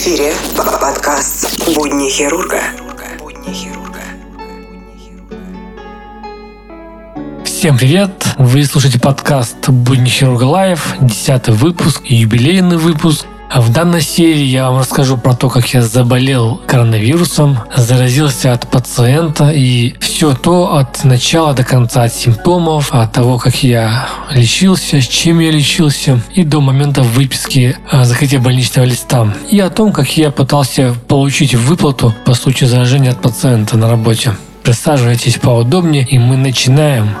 эфире подкаст «Будни хирурга». Всем привет! Вы слушаете подкаст «Будни хирурга live», десятый выпуск, юбилейный выпуск. В данной серии я вам расскажу про то, как я заболел коронавирусом, заразился от пациента и все то от начала до конца, от симптомов, от того, как я лечился, с чем я лечился и до момента выписки а, закрытия больничного листа. И о том, как я пытался получить выплату по случаю заражения от пациента на работе. Присаживайтесь поудобнее и мы начинаем.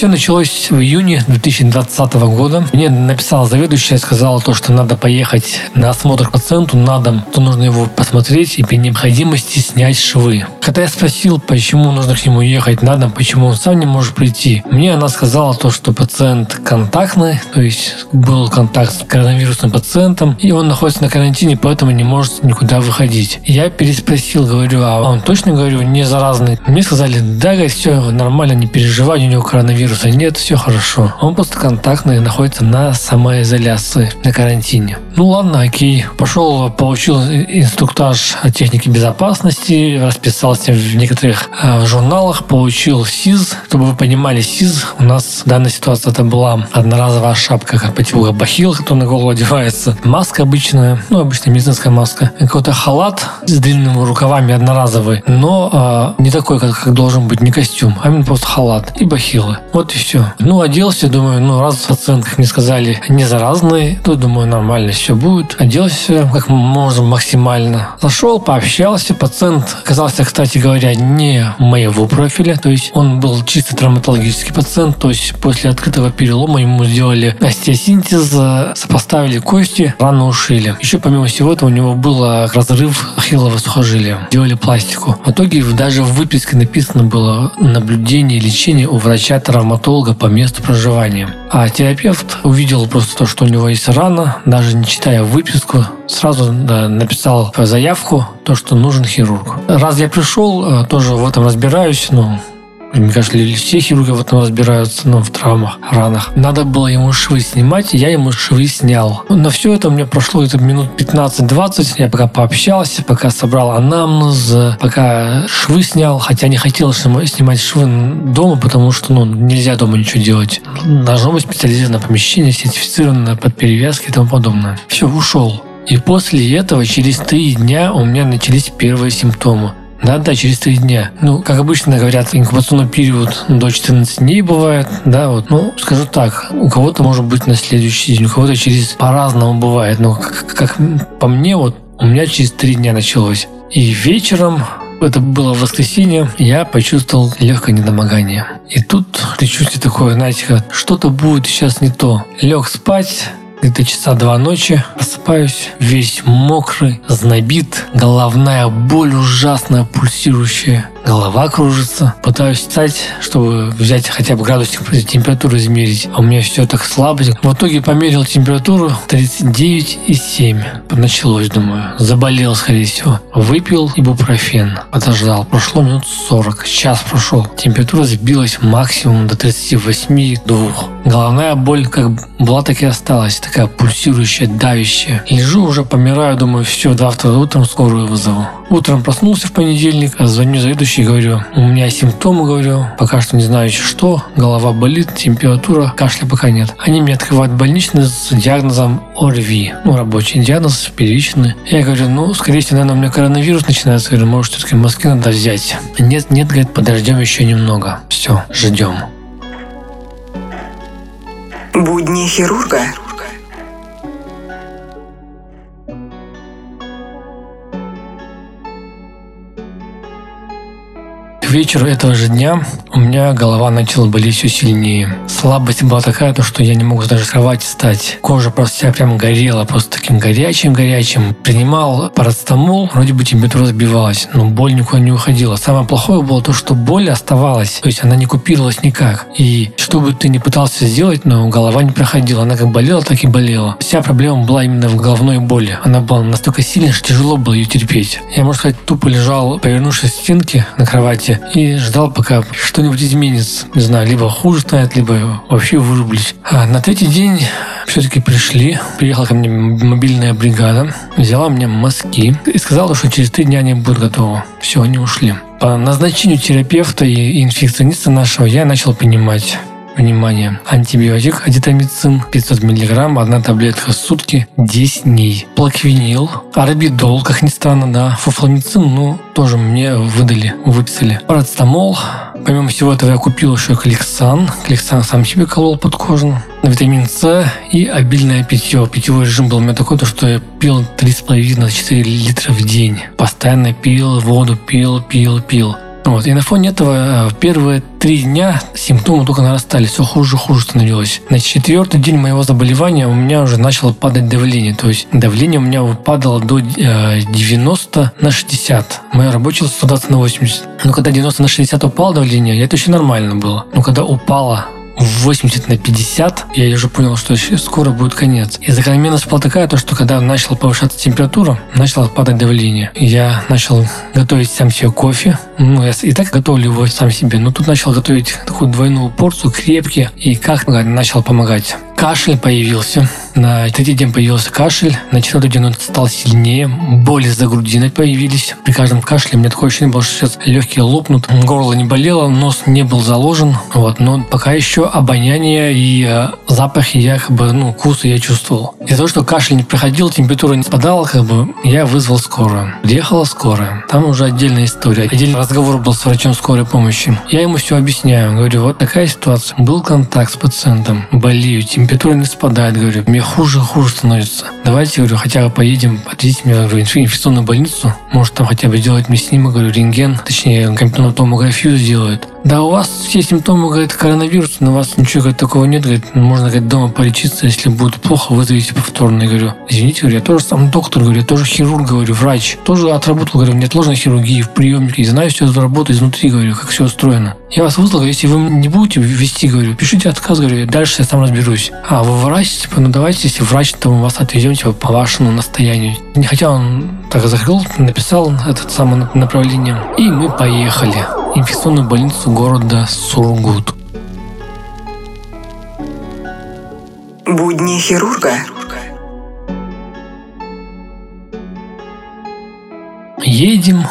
Все началось в июне 2020 года. Мне написала заведующая, сказала то, что надо поехать на осмотр пациенту на дом, то нужно его посмотреть и при необходимости снять швы. Когда я спросил, почему нужно к нему ехать на дом, почему он сам не может прийти, мне она сказала то, что пациент контактный, то есть был контакт с коронавирусным пациентом, и он находится на карантине, поэтому не может никуда выходить. Я переспросил, говорю, а он точно, говорю, не заразный? Мне сказали, да, говорит, все нормально, не переживай, у него коронавирус вируса нет, все хорошо. Он просто контактный, находится на самоизоляции, на карантине. Ну ладно, окей. Пошел, получил инструктаж о технике безопасности, расписался в некоторых э, журналах, получил СИЗ. Чтобы вы понимали, СИЗ у нас в данной ситуации это была одноразовая шапка, как по типу бахил, который на голову одевается, маска обычная, ну, обычная медицинская маска, какой-то халат с длинными рукавами одноразовый, но э, не такой, как, как должен быть, не костюм, а именно просто халат и бахилы. Вот и все. Ну, оделся, думаю, ну, раз пациент, как мне сказали, не заразный, то, думаю, нормально все будет. Оделся как можно максимально. Зашел, пообщался. Пациент оказался, кстати говоря, не моего профиля, то есть он был чисто травматологический пациент, то есть после открытого перелома ему сделали остеосинтез, сопоставили кости, рану ушили. Еще помимо всего этого у него был разрыв ахиллового сухожилия. Делали пластику. В итоге даже в выписке написано было наблюдение лечение у врача-травматолога травматолога по месту проживания. А терапевт увидел просто то, что у него есть рана, даже не читая выписку, сразу да, написал заявку, то, что нужен хирург. Раз я пришел, э, тоже в этом разбираюсь, ну, мне кажется, все хирурги в этом разбираются, ну, в травмах, ранах. Надо было ему швы снимать, я ему швы снял. На все это у меня прошло где-то минут 15-20. Я пока пообщался, пока собрал анамнез, пока швы снял. Хотя не хотел снимать швы дома, потому что, ну, нельзя дома ничего делать. Должно быть специализированное помещение, сертифицированное под перевязки и тому подобное. Все, ушел. И после этого, через три дня, у меня начались первые симптомы. Да, да, через три дня. Ну, как обычно говорят, инкубационный период до 14 дней бывает, да, вот. Ну, скажу так, у кого-то может быть на следующий день, у кого-то через по-разному бывает. Но как, как по мне, вот у меня через три дня началось. И вечером это было воскресенье, я почувствовал легкое недомогание. И тут предчувствие такое, знаете, что-то будет сейчас не то. Лег спать, где-то часа два ночи просыпаюсь, весь мокрый, знобит, головная боль ужасная, пульсирующая. Голова кружится. Пытаюсь встать, чтобы взять хотя бы градусник температуру измерить. А у меня все так слабо. В итоге померил температуру 39,7. Началось, думаю. Заболел, скорее всего. Выпил ибупрофен. Подождал. Прошло минут 40. Час прошел. Температура сбилась максимум до 38,2. Головная боль как была, так и осталась. Такая пульсирующая, давящая. Лежу уже, помираю, думаю, все, завтра утром скорую вызову. Утром проснулся в понедельник, звоню заведующий, говорю, у меня симптомы, говорю, пока что не знаю еще что, голова болит, температура, кашля пока нет. Они мне открывают больничный с диагнозом ОРВИ, ну, рабочий диагноз, первичный. Я говорю, ну, скорее всего, наверное, у меня коронавирус начинается, говорю, может, все-таки мазки надо взять. Нет, нет, говорит, подождем еще немного. Все, ждем. Будни хирурга. Вечеру этого же дня у меня голова начала болеть все сильнее. Слабость была такая, то, что я не мог даже с кровати встать. Кожа просто вся прям горела, просто таким горячим-горячим. Принимал парацетамол, вроде бы температура сбивалась, но боль никуда не уходила. Самое плохое было то, что боль оставалась, то есть она не купировалась никак. И что бы ты ни пытался сделать, но голова не проходила. Она как болела, так и болела. Вся проблема была именно в головной боли. Она была настолько сильной, что тяжело было ее терпеть. Я, можно сказать, тупо лежал, повернувшись к стенке на кровати, и ждал, пока что что-нибудь изменится. Не знаю, либо хуже станет, либо вообще вырублюсь. А на третий день все-таки пришли. Приехала ко мне мобильная бригада, взяла мне мазки и сказала, что через три дня они будут готовы. Все, они ушли. По назначению терапевта и инфекциониста нашего я начал понимать, Внимание! Антибиотик адитомицин 500 мг, одна таблетка в сутки, 10 дней. Плаквинил, арбидол, как ни странно, да, фуфламицин, ну, тоже мне выдали, выписали. Парацетамол, Помимо всего этого я купил еще кликсан. Кликсан сам себе колол под кожу. Витамин С и обильное питье. Питьевой режим был у меня такой, то, что я пил 3,5-4 литра в день. Постоянно пил, воду пил, пил, пил. Вот. И на фоне этого в э, первые три дня симптомы только нарастали, все хуже и хуже становилось. На четвертый день моего заболевания у меня уже начало падать давление. То есть давление у меня падало до 90 э, на 60. Моя рабочая 120 на 80. Но когда 90 на 60 упало давление, это еще нормально было. Но когда упало 80 на 50, я уже понял, что скоро будет конец. И закономерность была такая, то, что когда начала повышаться температура, начало падать давление. Я начал готовить сам себе кофе. Ну, я и так готовлю его сам себе, но тут начал готовить такую двойную порцию, крепкий, и как начал помогать. Кашель появился. На третий день появился кашель, на четвертый день он стал сильнее, боли за грудиной появились. При каждом кашле у меня такое ощущение было, что сейчас легкие лопнут, горло не болело, нос не был заложен, вот, но пока еще обоняние и э, запахи я как бы, ну, вкусы я чувствовал. Из-за того, что кашель не проходил, температура не спадала, как бы, я вызвал скорую. Приехала скорая. Там уже отдельная история. Отдельный разговор был с врачом скорой помощи. Я ему все объясняю. Говорю, вот такая ситуация. Был контакт с пациентом, болею, температура не спадает. Говорю, мне хуже и хуже становится. Давайте, говорю, хотя бы поедем, отвезите меня говорю, в инфекционную больницу. Может, там хотя бы сделать мне снимок, говорю, рентген, точнее, компьютерную томографию сделают. Да, у вас все симптомы, говорит, коронавирус, но у вас ничего говорит, такого нет, говорит, можно, говорит, дома полечиться, если будет плохо, вызовите повторно. Я говорю, извините, говорю, я тоже сам доктор, говорю, я тоже хирург, говорю, врач. Тоже отработал, говорю, в неотложной хирургии, в приемнике, знаю все эту работу изнутри, говорю, как все устроено. Я вас вызвал, если вы не будете вести, говорю, пишите отказ, говорю, дальше я сам разберусь. А, вы врач, типа, ну давайте, если врач, то мы вас отвезем, типа, по вашему настоянию. Хотя он так закрыл, написал это самое направление, и мы поехали инфекционную больницу города Сургут. Будни хирурга. Едем,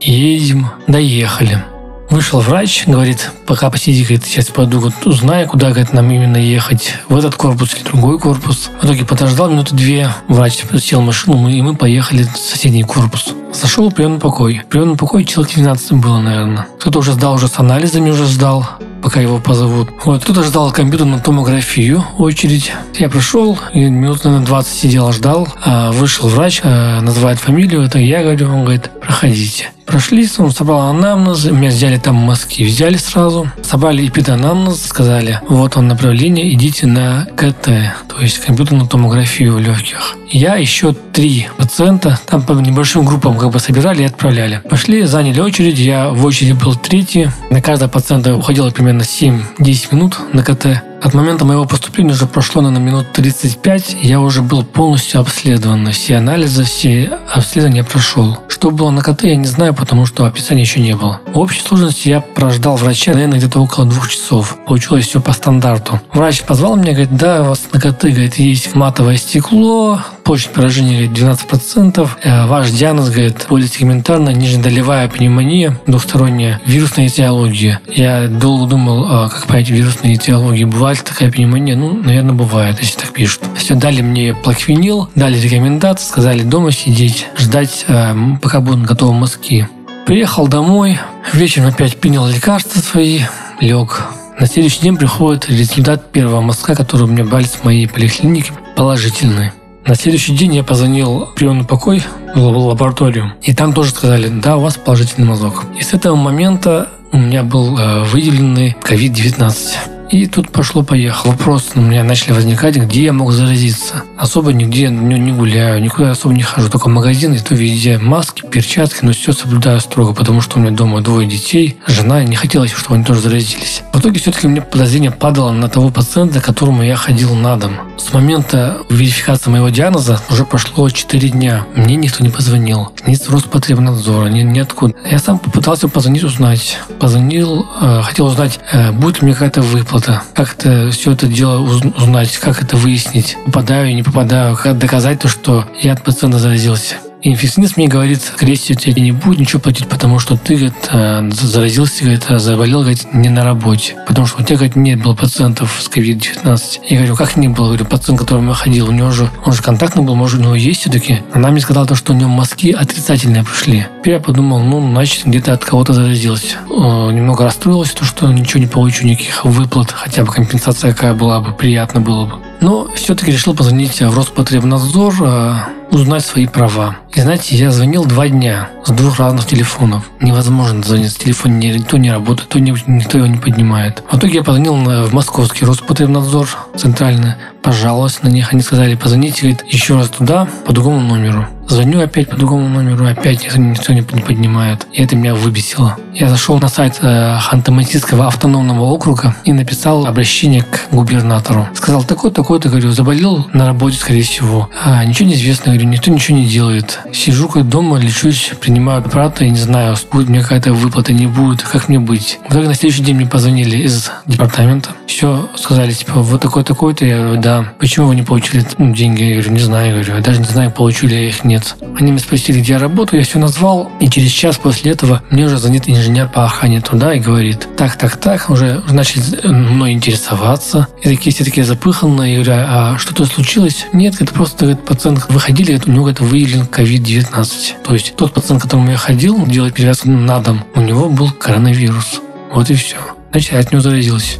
едем, доехали. Вышел врач, говорит, пока посиди, говорит, сейчас пойду, вот, узнаю, куда, говорит, нам именно ехать, в этот корпус или другой корпус. В итоге подождал минуты две, врач сел в машину, и мы поехали в соседний корпус. Зашел в приемный покой. В приемном покое человек 12 было, наверное. Кто-то уже сдал, уже с анализами уже сдал пока его позовут. Вот, кто-то ждал компьютерную томографию, очередь. Я пришел, и минут, наверное, 20 сидел, ждал. А вышел врач, а, называет фамилию, это я говорю, он говорит, проходите. Прошли, он собрал анамнез, меня взяли там мазки, взяли сразу, собрали эпиданамнез, сказали, вот он направление, идите на КТ, то есть компьютерную томографию легких. Я еще три пациента, там по небольшим группам как бы собирали и отправляли. Пошли, заняли очередь, я в очереди был третий, на каждого пациента уходило примерно 7-10 минут на КТ. От момента моего поступления уже прошло, на минут 35, я уже был полностью обследован. Все анализы, все обследования прошел. Что было на КТ, я не знаю, потому что описания еще не было. В общей сложности я прождал врача, наверное, где-то около двух часов. Получилось все по стандарту. Врач позвал меня, говорит, да, у вас на КТ, говорит, есть матовое стекло, поражение, говорит, 12%. Э, ваш диагноз, говорит, полисегментарная нижнедолевая пневмония, двухсторонняя вирусная этиология. Я долго думал, а как понять вирусные этиологии. Бывает такая пневмония? Ну, наверное, бывает, если так пишут. Все, дали мне плаквинил, дали рекомендации, сказали дома сидеть, ждать, э, пока будут готовы мазки. Приехал домой, вечером опять принял лекарства свои, лег. На следующий день приходит результат первого мазка, который у меня брали с моей поликлиники, положительный. На следующий день я позвонил в приемный покой, в лабораторию, и там тоже сказали, да, у вас положительный мазок. И с этого момента у меня был э, выделенный COVID-19. И тут пошло-поехало. Вопросы у меня начали возникать, где я мог заразиться. Особо нигде не, не гуляю, никуда особо не хожу. Только в магазин, и то везде маски, перчатки, но все соблюдаю строго, потому что у меня дома двое детей, жена, и не хотелось, чтобы они тоже заразились. В итоге все-таки мне подозрение падало на того пациента, которому я ходил на дом. С момента верификации моего диагноза уже прошло 4 дня. Мне никто не позвонил. Ни с Роспотребнадзора, ни, ни откуда. Я сам попытался позвонить, узнать. Позвонил, э, хотел узнать, э, будет ли мне какая-то выплата. Как это все это дело узнать, как это выяснить. Попадаю, не попадаю, как доказать то, что я от пациента заразился. Инфекционист мне говорит, всего, тебе не будет ничего платить, потому что ты, говорит, э, заразился, говорит, заболел, говорит, не на работе. Потому что у тебя, говорит, нет было пациентов с COVID-19. Я говорю, как не было? Говорю, пациент, к которому ходил, у него же, он же контактный был, может, у него есть все-таки. Она мне сказала то, что у него мазки отрицательные пришли. Теперь я подумал, ну, значит, где-то от кого-то заразился. Немного расстроился, то, что ничего не получу, никаких выплат, хотя бы компенсация какая была бы, приятно было бы. Но все-таки решил позвонить в Роспотребнадзор, э, узнать свои права. И знаете, я звонил два дня с двух разных телефонов. Невозможно звонить с телефона, никто не работает, то никто его не поднимает. В итоге я позвонил в московский Роспотребнадзор центральный, пожаловался на них. Они сказали, позвоните говорит, еще раз туда по другому номеру. Звоню опять по другому номеру, опять никто, не поднимает. И это меня выбесило. Я зашел на сайт э, Ханты-Мансийского автономного округа и написал обращение к губернатору. Сказал, такой-такой-то, говорю, заболел на работе, скорее всего. А, ничего не известно, говорю, никто ничего не делает. Сижу как дома, лечусь, принимаю препараты, не знаю, будет мне какая-то выплата, не будет, как мне быть. В итоге на следующий день мне позвонили из департамента. Все, сказали, типа, вот такой-такой-то. Я говорю, да. Почему вы не получили ну, деньги? Я говорю, не знаю, я говорю, я даже не знаю, получу ли я их, нет. Они меня спросили, где я работаю, я все назвал, и через час после этого мне уже звонит инженер по охране туда и говорит, так, так, так, уже начали мной интересоваться. И такие все такие запыханные, я говорю, а что то случилось? Нет, это просто говорит, пациент выходили, у него это выявлен COVID-19. То есть тот пациент, к которому я ходил, делать перевязку на дом, у него был коронавирус. Вот и все. Значит, я от него заразился.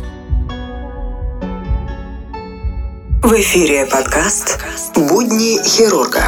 В эфире подкаст «Будни хирурга».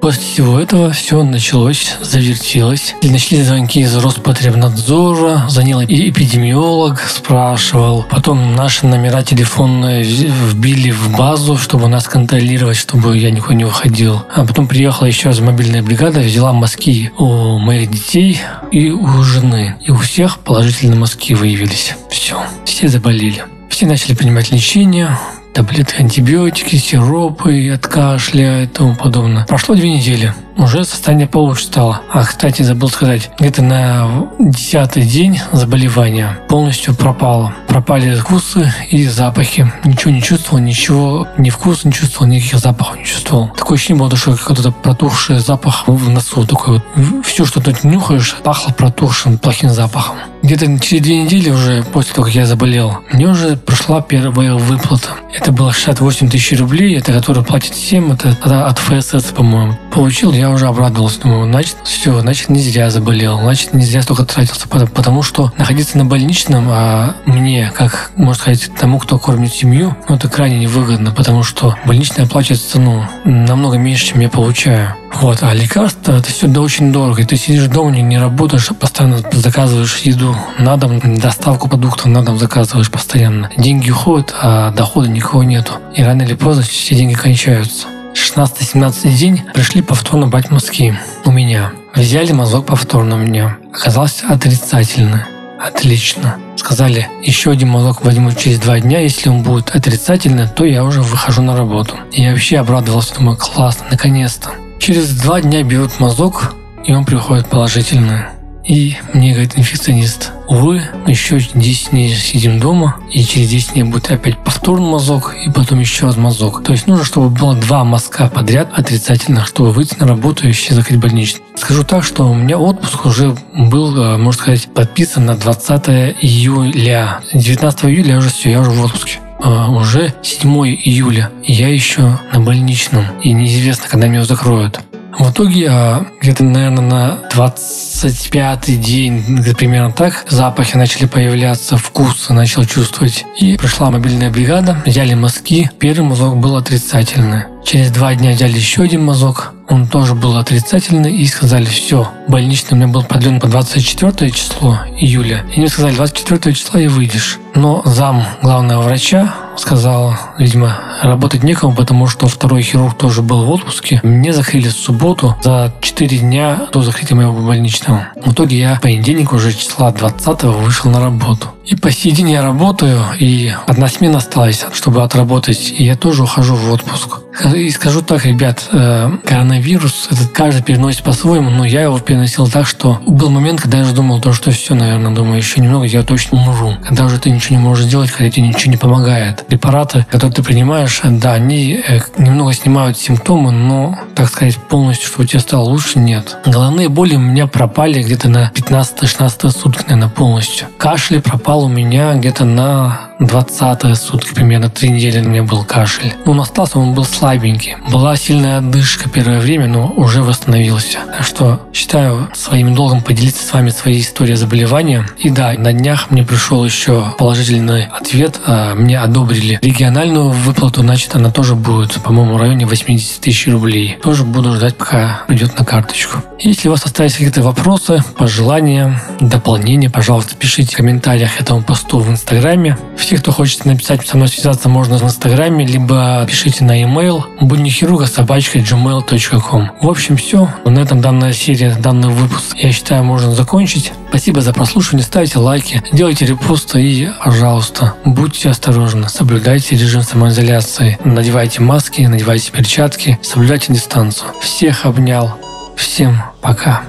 После всего этого все началось, завертелось. И начали звонки из Роспотребнадзора, звонил эпидемиолог, спрашивал. Потом наши номера телефонные вбили в базу, чтобы нас контролировать, чтобы я никуда не уходил. А потом приехала еще раз мобильная бригада, взяла мазки у моих детей и у жены. И у всех положительные мазки выявились. Все, все заболели. Все начали принимать лечение, таблетки, антибиотики, сиропы от кашля и тому подобное. Прошло две недели уже состояние получше стало. А, кстати, забыл сказать, где-то на десятый день заболевания полностью пропало. Пропали вкусы и запахи. Ничего не чувствовал, ничего, ни вкуса не чувствовал, никаких запахов не чувствовал. Такое ощущение было, что какой-то протухший запах в носу. Такой вот. Все, что ты нюхаешь, пахло протухшим, плохим запахом. Где-то через две недели уже после того, как я заболел, мне уже прошла первая выплата. Это было 68 тысяч рублей, это который платит всем, это от ФСС, по-моему. Получил я уже обрадовался. Думаю, значит, все, значит, не зря заболел, значит, не зря столько тратился. Потому что находиться на больничном, а мне, как, можно сказать, тому, кто кормит семью, ну, это крайне невыгодно, потому что больничная оплачивается, ну, намного меньше, чем я получаю. Вот, а лекарства это все да, очень дорого. И ты сидишь дома, не, не работаешь, а постоянно заказываешь еду на дом, доставку продуктов на дом заказываешь постоянно. Деньги уходят, а дохода никого нету. И рано или поздно все деньги кончаются. 16-17 день пришли повторно брать мазки у меня. Взяли мазок повторно у меня. Оказалось отрицательно. Отлично. Сказали, еще один мазок возьму через два дня. Если он будет отрицательный, то я уже выхожу на работу. И я вообще обрадовался, думаю, классно, наконец-то. Через два дня берут мазок, и он приходит положительный. И мне говорит инфекционист, увы, еще 10 дней сидим дома, и через 10 дней будет опять повторный мазок, и потом еще раз мазок. То есть нужно, чтобы было два мазка подряд отрицательных, чтобы выйти на работу и вообще закрыть больничный. Скажу так, что у меня отпуск уже был, э, можно сказать, подписан на 20 июля. 19 июля уже все, я уже в отпуске. Uh, уже 7 июля, я еще на больничном, и неизвестно, когда меня закроют. В итоге а, где-то, наверное, на 25-й день, примерно так, запахи начали появляться, вкусы начал чувствовать. И пришла мобильная бригада, взяли мазки. Первый мазок был отрицательный. Через два дня взяли еще один мазок, он тоже был отрицательный, и сказали, все, больничный у меня был продлен по 24 число июля. И мне сказали, 24 числа и выйдешь. Но зам главного врача сказал, видимо, работать некому, потому что второй хирург тоже был в отпуске. Мне закрыли в субботу за 4 дня до закрытия моего больничного. В итоге я в понедельник уже числа 20 вышел на работу. И по сей день я работаю, и одна смена осталась, чтобы отработать, и я тоже ухожу в отпуск. И скажу так, ребят, э, коронавирус, этот каждый переносит по-своему, но я его переносил так, что был момент, когда я уже думал, то, что все, наверное, думаю, еще немного, я точно умру. Когда уже ты ничего не можешь сделать, когда тебе ничего не помогает. Препараты, которые ты принимаешь, да, они э, немного снимают симптомы, но, так сказать, полностью, чтобы тебе стало лучше, нет. Головные боли у меня пропали где-то на 15-16 сутки, наверное, полностью. Кашель пропал у меня где-то на 20 сутки, примерно три недели у меня был кашель. Он остался, он был слабенький. Была сильная отдышка первое время, но уже восстановился. Так что считаю своим долгом поделиться с вами своей историей заболевания. И да, на днях мне пришел еще положительный ответ. А, мне одобрили региональную выплату, значит, она тоже будет, по-моему, в районе 80 тысяч рублей. Тоже буду ждать, пока придет на карточку. Если у вас остались какие-то вопросы, пожелания, дополнения, пожалуйста, пишите в комментариях этому посту в Инстаграме. Все, кто хочет написать со мной связаться, можно в Инстаграме, либо пишите на e-mail буднихирурга собачка gmail.com. В общем, все. На этом данная серия, данный выпуск, я считаю, можно закончить. Спасибо за прослушивание, ставьте лайки, делайте репосты и, пожалуйста, будьте осторожны, соблюдайте режим самоизоляции, надевайте маски, надевайте перчатки, соблюдайте дистанцию. Всех обнял. Всем пока.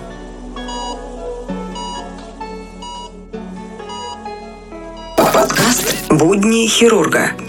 Хирурга».